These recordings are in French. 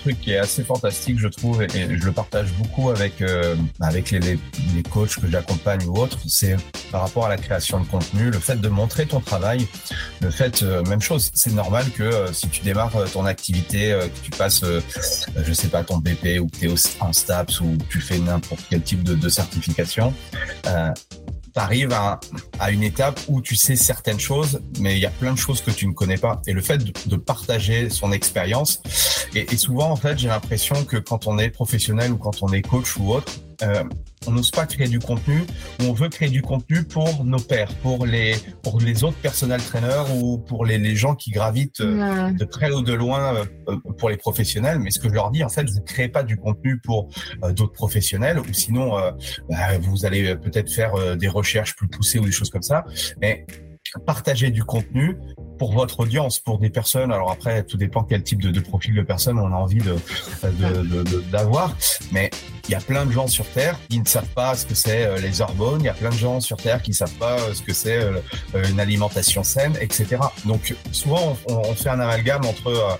truc qui est assez fantastique, je trouve, et, je le partage beaucoup avec euh, avec les, les, coachs que j'accompagne ou autres, c'est par rapport à la création de contenu, le fait de montrer ton travail, le fait, euh, même chose, c'est normal que euh, si tu démarres ton activité, que tu passes, je sais pas, ton BP ou que tu es en STAPS ou tu fais n'importe quel type de, de certification, tu arrives à, à, une étape où tu sais certaines choses, mais il y a plein de choses que tu ne connais pas. Et le fait de, de partager son expérience, et, et, souvent en fait j'ai l'impression que quand on est professionnel ou quand on est coach ou autre, euh, on n'ose pas créer du contenu ou on veut créer du contenu pour nos pairs, pour les pour les autres personnels trainers ou pour les, les gens qui gravitent euh, de près ou de loin euh, pour les professionnels. Mais ce que je leur dis, en fait, vous créez pas du contenu pour d'autres professionnels ou sinon bah, vous allez peut-être faire des recherches plus poussées ou des choses comme ça. Mais partager du contenu pour votre audience, pour des personnes. Alors après, tout dépend quel type de, de profil de personne on a envie de d'avoir. De, mais il y a plein de gens sur Terre qui ne savent pas ce que c'est euh, les hormones. Il y a plein de gens sur Terre qui ne savent pas euh, ce que c'est euh, une alimentation saine, etc. Donc souvent, on, on fait un amalgame entre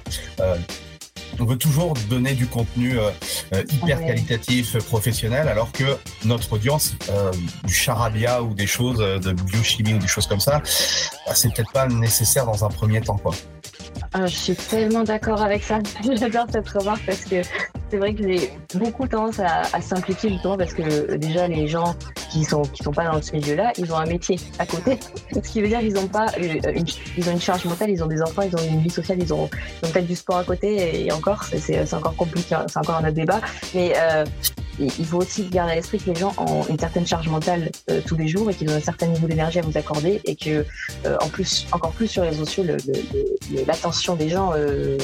on veut toujours donner du contenu euh, euh, hyper qualitatif, professionnel, alors que notre audience, euh, du charabia ou des choses de biochimie ou des choses comme ça, bah, c'est peut-être pas nécessaire dans un premier temps, quoi. Ah, je suis tellement d'accord avec ça. J'adore cette remarque parce que c'est vrai que j'ai beaucoup tendance à, à, simplifier justement parce que déjà les gens qui sont qui sont pas dans ce milieu-là, ils ont un métier à côté. Ce qui veut dire qu'ils ont pas une, ils ont une charge mentale, ils ont des enfants, ils ont une vie sociale, ils ont, ils ont peut-être du sport à côté et encore c'est encore compliqué, c'est encore un autre débat. Mais euh, il faut aussi garder à l'esprit que les gens ont une certaine charge mentale euh, tous les jours et qu'ils ont un certain niveau d'énergie à vous accorder et que euh, en plus encore plus sur les réseaux sociaux l'attention des gens euh,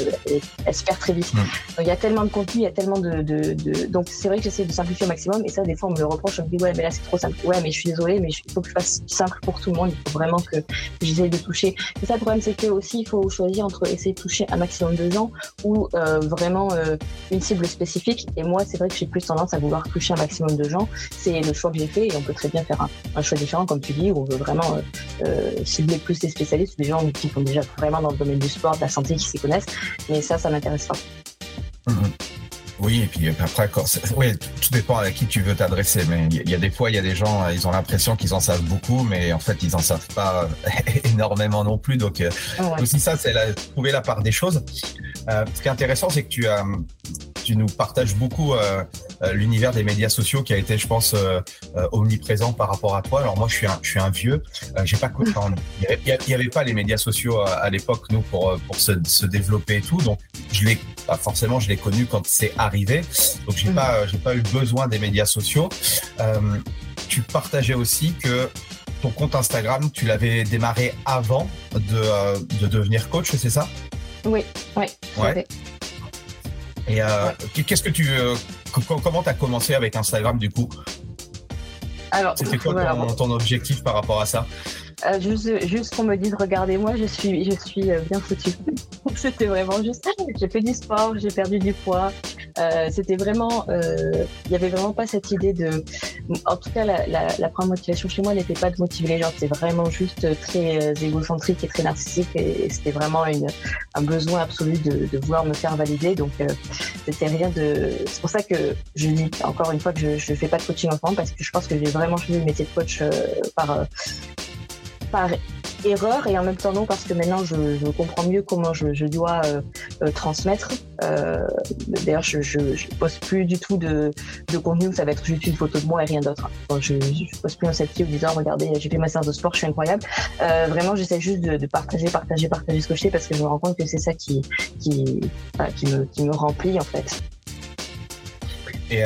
elle, se perd très vite. Donc il y a tellement de contenu il y a tellement de, de, de... donc c'est vrai que j'essaie de simplifier au maximum et ça des fois on me le reproche on me dit ouais mais là c'est trop simple. Ouais mais je suis désolée mais il faut que je fasse simple pour tout le monde. Il faut vraiment que j'essaie de toucher. Et ça le problème c'est que aussi il faut choisir entre essayer de toucher un maximum de gens ou vraiment une cible spécifique. Et moi c'est vrai que j'ai plus tendance à vouloir toucher un maximum de gens. C'est le choix que j'ai fait et on peut très bien faire un, choix différent, comme tu dis, où on veut vraiment euh, euh, cibler plus les spécialistes, des gens qui sont déjà vraiment dans le domaine du sport, de la santé, qui s'y connaissent. Mais ça, ça m'intéresse pas. Mm-hmm. Oui, et puis après, quand oui, tout dépend à qui tu veux t'adresser. Mais il y a des fois, il y a des gens, ils ont l'impression qu'ils en savent beaucoup, mais en fait, ils en savent pas énormément non plus. Donc, euh, aussi ça, c'est trouver la part des choses. ce qui est intéressant, c'est que tu as, tu nous partages beaucoup euh, euh, l'univers des médias sociaux qui a été, je pense, euh, omniprésent par rapport à toi. Alors moi, je suis un, je suis un vieux. j'ai pas il y, avait, pas les médias sociaux à, l'époque, nous, pour pour se, se, développer et tout. Donc, je l'ai pas forcément, je l'ai connu quand c'est arrivé. Donc, j'ai pas j'ai pas eu besoin des médias sociaux. tu partageais aussi que ton compte Instagram, tu l'avais démarré avant de, de devenir coach, c'est ça? Oui, oui. Ouais. Et euh, qu'est-ce que tu, euh, comment t'as commencé avec Instagram du coup? Alors, c'était quoi ton, objectif par rapport à ça? Euh, juste, juste qu'on me dise regardez-moi, je suis, je suis bien foutue. C'était vraiment juste. J'ai fait du sport, j'ai perdu du poids, euh, c'était vraiment, euh, il n'y avait vraiment pas cette idée de, en tout cas, la, la, la première motivation chez moi n'était pas de motiver les gens, c'était vraiment juste très euh, égocentrique et très narcissique et, c'était vraiment une, un besoin absolu de, de, vouloir me faire valider. Donc, c'était rien de, c'est pour ça que je dis encore une fois que je ne fais pas de coaching enfant parce que je pense que j'ai vraiment choisi le métier de coach par, par erreur et en même temps non parce que maintenant je, comprends mieux comment je, dois euh, euh, transmettre. Euh, D'ailleurs, je, je, poste plus du tout de, contenu ça va être juste une photo de moi et rien d'autre. je, je poste plus un selfie en disant regardez j'ai fait ma séance de sport, je suis incroyable. Vraiment, j'essaie juste de, partager, partager, partager ce que je fais parce que je me rends compte que c'est ça qui qui, qui, me, qui me remplit en fait. Et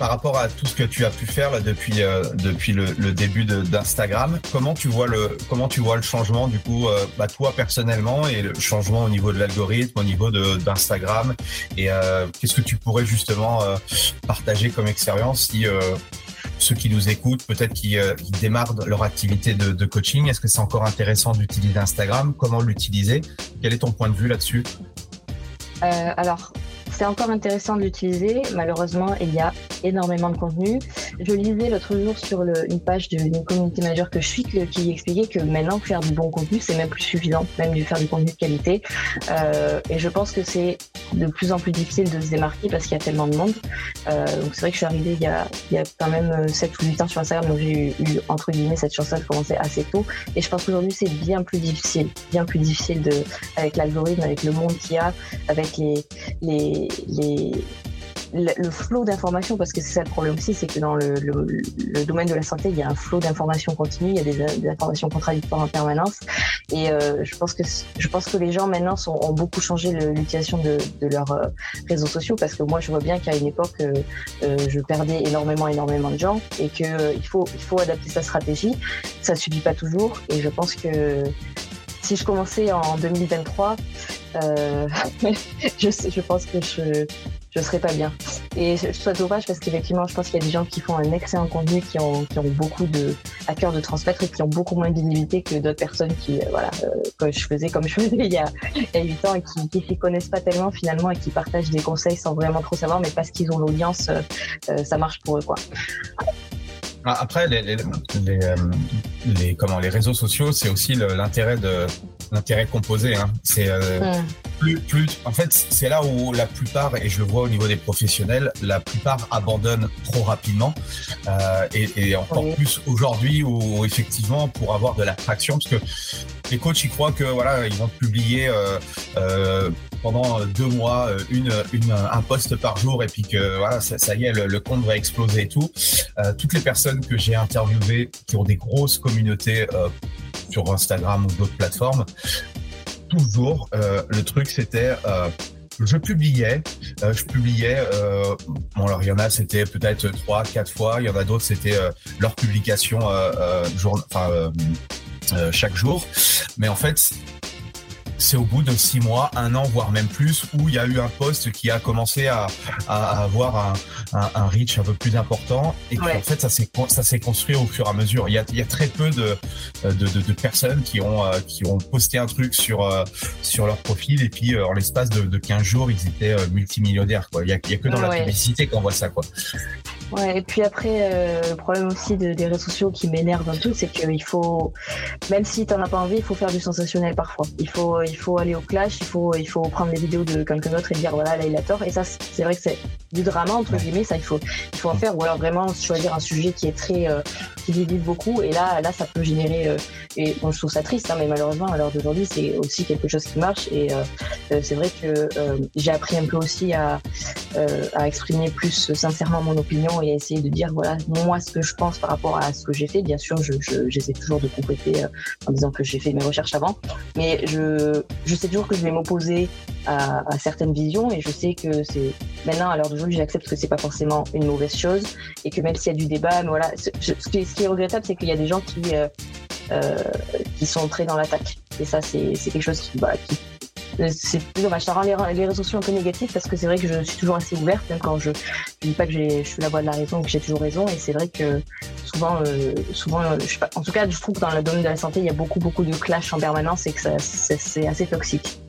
par rapport à tout ce que tu as pu faire euh, depuis le, début d'Instagram, comment tu vois le changement du coup, euh, bah, toi personnellement et le changement au niveau de l'algorithme, au niveau d'Instagram et euh, qu'est-ce que tu pourrais justement partager comme expérience si ceux qui nous écoutent, peut-être qui, démarrent leur activité de, de coaching, est-ce que c'est encore intéressant d'utiliser Instagram? Comment l'utiliser? Quel est ton point de vue là-dessus? Alors, c'est encore intéressant de l'utiliser. Malheureusement, il y a énormément de contenu. Je lisais l'autre jour sur une page d'une communauté majeure que je suis qui expliquait que maintenant faire du bon contenu, c'est même plus suffisant, même de faire du contenu de qualité. Euh, et je pense que c'est de plus en plus difficile de se démarquer parce qu'il y a tellement de monde. Euh, donc c'est vrai que je suis arrivée il y a, il y a quand même 7 ou 8 ans sur Instagram, donc j'ai eu, entre guillemets cette chance de commencer assez tôt. Et je pense qu'aujourd'hui c'est bien plus difficile, bien plus difficile de, avec l'algorithme, avec le monde qu'il y a, avec les, les, les, le flot d'informations, parce que c'est ça le problème aussi, c'est que dans le, le, domaine de la santé, il y a un flot d'informations continu, il y a des, informations contradictoires en permanence. Et euh, je pense que je pense que les gens maintenant sont, ont beaucoup changé l'utilisation de, de, leurs euh, réseaux sociaux, parce que moi je vois bien qu'à une époque, euh, je perdais énormément, énormément de gens, et que il faut il faut adapter sa stratégie. Ça suffit pas toujours, et je pense que si je commençais en 2023, euh, je, je, pense que je je serais pas bien. Et je souhaite dommage parce qu'effectivement, je pense qu'il y a des gens qui font un excellent contenu, qui ont, qui ont beaucoup de à cœur de transmettre et qui ont beaucoup moins de visibilité que d'autres personnes qui, euh, voilà, euh, que je faisais comme je faisais il y a, il y a 8 ans et qui, qui s'y connaissent pas tellement finalement et qui partagent des conseils sans vraiment trop savoir, mais parce qu'ils ont l'audience, euh, ça marche pour eux, quoi. Ah, après, les, les, les, comment, les réseaux sociaux, c'est aussi l'intérêt de l'intérêt composé. Hein. C'est euh, plus, plus. En fait, c'est là où la plupart, et je le vois au niveau des professionnels, la plupart abandonnent trop rapidement. Euh, et, et, encore plus aujourd'hui où effectivement, pour avoir de l'attraction, parce que les coachs, ils croient que voilà, ils vont publier euh, euh, pendant deux mois une, une, un poste par jour et puis que voilà, ça, ça y est, le, le, compte va exploser et tout. Euh, toutes les personnes que j'ai interviewées qui ont des grosses communautés euh, sur Instagram ou d'autres plateformes, toujours euh, le truc c'était euh, je publiais, euh, je publiais. Bon alors il y en a c'était peut-être trois, quatre fois. Il y en a d'autres c'était leur publication jour, chaque jour. Mais en fait c'est au bout de six mois, un an, voire même plus, où il y a eu un poste qui a commencé à, à avoir un, un, un, reach un peu plus important et ouais. en fait ça s'est ça s'est construit au fur et à mesure. Il y a, il y a très peu de, de, de, de personnes qui ont euh, qui ont posté un truc sur euh, sur leur profil et puis euh, en l'espace de, de 15 jours ils étaient multimillionnaires quoi. Il y a, il y a que dans ouais. la publicité qu'on voit ça quoi. Ouais, et puis après, euh, le problème aussi de, des réseaux sociaux qui m'énerve un peu, c'est qu'il faut, même si t'en as pas envie, il faut faire du sensationnel parfois. Il faut, il faut aller au clash, il faut, il faut prendre des vidéos de quelqu'un d'autre et dire voilà, là il a tort. Et ça, c'est vrai que c'est du drama entre guillemets, ça il faut, il faut en faire. Ou alors vraiment choisir un sujet qui est très, euh, qui divise beaucoup. Et là, là, ça peut générer. Euh, et bon, je trouve ça triste, hein, mais malheureusement, à l'heure d'aujourd'hui, c'est aussi quelque chose qui marche. Et euh, c'est vrai que j'ai appris un peu aussi à, à exprimer plus sincèrement mon opinion et à essayer de dire voilà moi ce que je pense par rapport à ce que j'ai fait. Bien sûr, je, je, j'essaie toujours de compléter en disant que j'ai fait mes recherches avant, mais je, je sais toujours que je vais m'opposer à, à certaines visions et je sais que c'est maintenant à l'heure d'aujourd'hui j'accepte que c'est pas forcément une mauvaise chose et que même s'il y a du débat, mais voilà, ce, qui, est regrettable c'est qu'il y a des gens qui euh, euh, qui sont très dans l'attaque et ça c'est, quelque chose qui, bah, plus dommage. Ça rend les, les, réseaux sociaux un peu négatifs parce que c'est vrai que je suis toujours assez ouverte, même quand je, je dis pas que je suis la voix de la raison, que j'ai toujours raison. Et c'est vrai que souvent, euh, souvent, je en tout cas, je trouve que dans le domaine de la santé, il y a beaucoup, beaucoup de clash en permanence et que c'est assez toxique.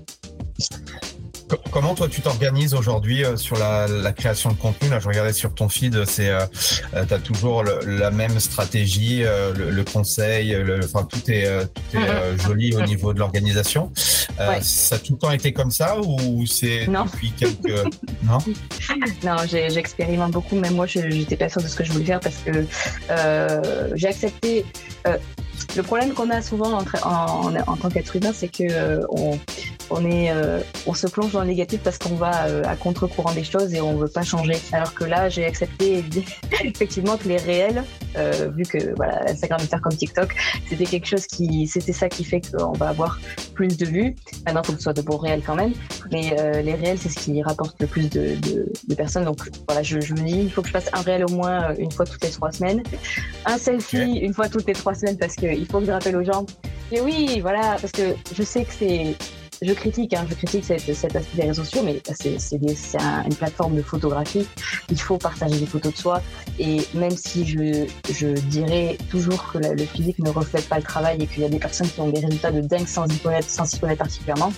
Comment toi tu t'organises aujourd'hui euh, sur la, la, création de contenu? Là, je regardais sur ton feed, c'est euh, euh tu as toujours le, la même stratégie, euh, le, le, conseil, le, enfin tout est tout est euh, joli au niveau de l'organisation. Ouais. Ça a tout le temps été comme ça ou c'est depuis quelques non? Non, j'expérimente beaucoup. Même moi, j'étais pas sûre de ce que je voulais faire parce que j'ai accepté le problème qu'on a souvent en, en, en tant qu'être humain, c'est que on, on est, on se plonge dans le négatif parce qu'on va à contre-courant des choses et on veut pas changer. Alors que là, j'ai accepté effectivement que les réels, vu que voilà, Instagram faire comme TikTok, c'était quelque chose qui, c'était ça qui fait qu'on va avoir plus de vues. Maintenant, faut que ce soit de bons réels quand même, mais les réels, c'est ce qui rapporte le plus de, de, personnes. Donc voilà, je, je, me dis, il faut que je fasse un réel au moins une fois toutes les trois semaines, un selfie une fois toutes les trois semaines parce qu'il faut que je rappelle aux gens. Et oui, voilà, parce que je sais que c'est je critique, hein, je critique cet, cet, aspect des réseaux sociaux, mais c'est une plateforme de photographie. Il faut partager des photos de soi. Et même si je, je dirais toujours que le physique ne reflète pas le travail et qu'il y a des personnes qui ont des résultats de dingue sans s'y connaître, sans s'y connaître particulièrement,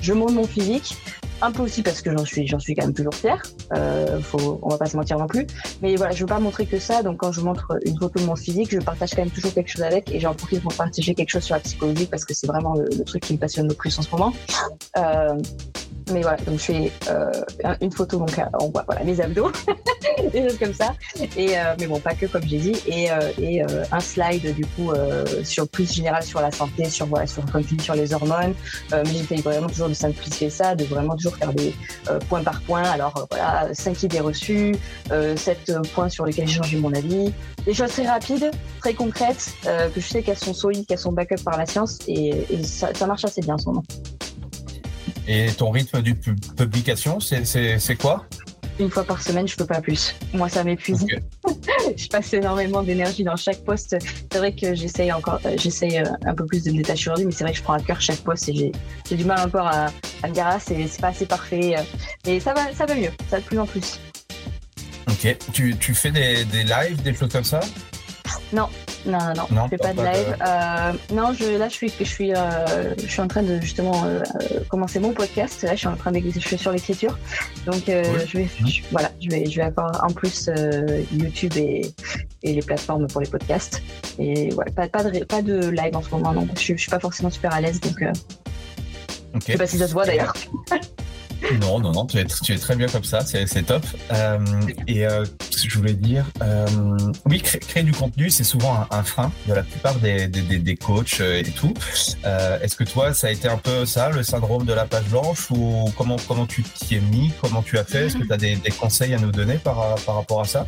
je montre mon physique un peu aussi parce que j'en suis, j'en suis quand même toujours fière. Euh, faut, on va pas se mentir non plus. Mais voilà, je veux pas montrer que ça. Donc quand je montre une photo de mon physique, je partage quand même toujours quelque chose avec et j'en profite pour partager quelque chose sur la psychologie parce que c'est vraiment le, truc qui me passionne le plus en ce moment. Euh, mais voilà, donc je fais euh, une photo, donc on voit voilà, mes abdos, des choses comme ça. Et, euh, mais bon, pas que comme j'ai dit. Et, euh, et euh, un slide du coup sur plus général sur la santé, sur voilà, sur comme tu dis, sur les hormones. mais j'essaye vraiment toujours de simplifier ça, de vraiment toujours faire des points par point. Alors voilà, 5 idées reçues, 7 points sur lesquels j'ai changé mon avis. Des choses très rapides, très concrètes, que je sais qu'elles sont solides, qu'elles sont backup par la science, et, et ça, ça marche assez bien en ce moment. Et ton rythme de publication, c'est quoi? Une fois par semaine, je peux pas plus. Moi, ça m'épuise. je passe énormément d'énergie dans chaque poste. C'est vrai que j'essaye encore, euh, j'essaye euh, un peu plus de me détacher aujourd'hui, mais c'est vrai que je prends à cœur chaque poste et j'ai du mal encore à, à me dire ah c'est pas assez parfait. Euh. Mais ça va, ça va mieux, ça va de plus en plus. Ok. Tu, tu fais des, des lives, des choses comme ça? Non, non, non, non, je fais pas, de live. Euh, non, je, là, je suis, je suis, euh, je suis en train de justement euh, commencer mon podcast. Là, je suis en train d'écrire, je suis sur l'écriture. Donc, je vais, voilà, je vais, je vais avoir en plus YouTube et, et les plateformes pour les podcasts. Et ouais, pas, pas de, pas de live en ce moment. Non, je, je suis pas forcément super à l'aise, donc. Okay. Je sais pas si ça se voit d'ailleurs. Non, non, non, tu es, tu es très bien comme ça, c'est top. Euh, et euh, je voulais dire, euh, oui, créer, du contenu, c'est souvent un, frein de la plupart des, des, des, coachs euh, et tout. Euh, Est-ce que toi, ça a été un peu ça, le syndrome de la page blanche, ou comment, comment tu t'y es mis, comment tu as fait Est-ce que tu as des, des, conseils à nous donner par, par rapport à ça?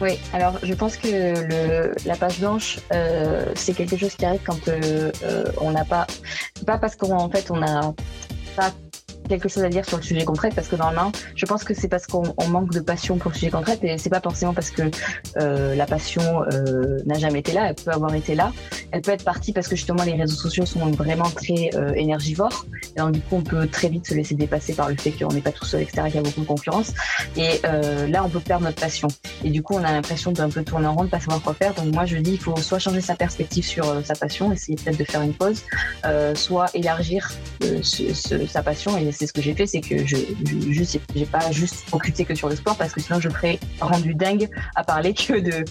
Oui, alors je pense que le, la page blanche, euh, c'est quelque chose qui arrive quand on n'a pas, pas parce qu'en fait on n'a pas quelque chose à dire sur le sujet concret parce que normalement, je pense que c'est parce qu'on manque de passion pour le sujet concret et c'est pas forcément parce que euh, la passion euh, n'a jamais été là. Elle peut avoir été là. Elle peut être partie parce que justement les réseaux sociaux sont vraiment très euh, énergivores. Et donc du coup, on peut très vite se laisser dépasser par le fait qu'on n'est pas tout seul, etc. Qu'il y a beaucoup de concurrence. Et là, on peut perdre notre passion. Et du coup, on a l'impression d'un peu tourner en rond, de pas savoir quoi faire. Donc moi, je dis, il faut soit changer sa perspective sur sa passion, essayer peut-être de faire une pause, soit élargir ce, ce, sa passion et c'est ce que j'ai fait, c'est que je, je j'ai pas juste focusé que sur le sport parce que sinon je serais rendu dingue à parler que de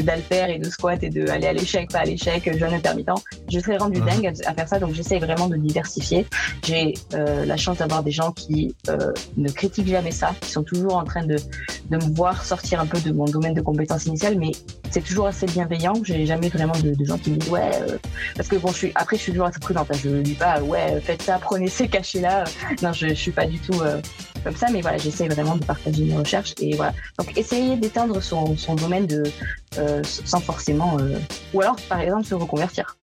d'alter et de squat et de aller à l'échec, pas à l'échec, jeune intermittent. Je serais rendu dingue à, faire ça, donc j'essaie vraiment de diversifier. J'ai euh, la chance d'avoir des gens qui euh, ne critiquent jamais ça, qui sont toujours en train de, de me voir sortir un peu de mon domaine de compétences initiales, mais c'est toujours assez bienveillant. J'ai jamais vraiment de, de, gens qui me disent ouais, euh, parce que bon, je suis après je suis toujours assez prudente. Hein. Je dis pas ouais, faites ça, prenez ces cachets là. Non, je, je suis pas du tout euh, comme ça, mais voilà, j'essaie vraiment de partager mes recherches et voilà. Donc essayer d'éteindre son, domaine de euh, sans forcément, ou alors par exemple se reconvertir.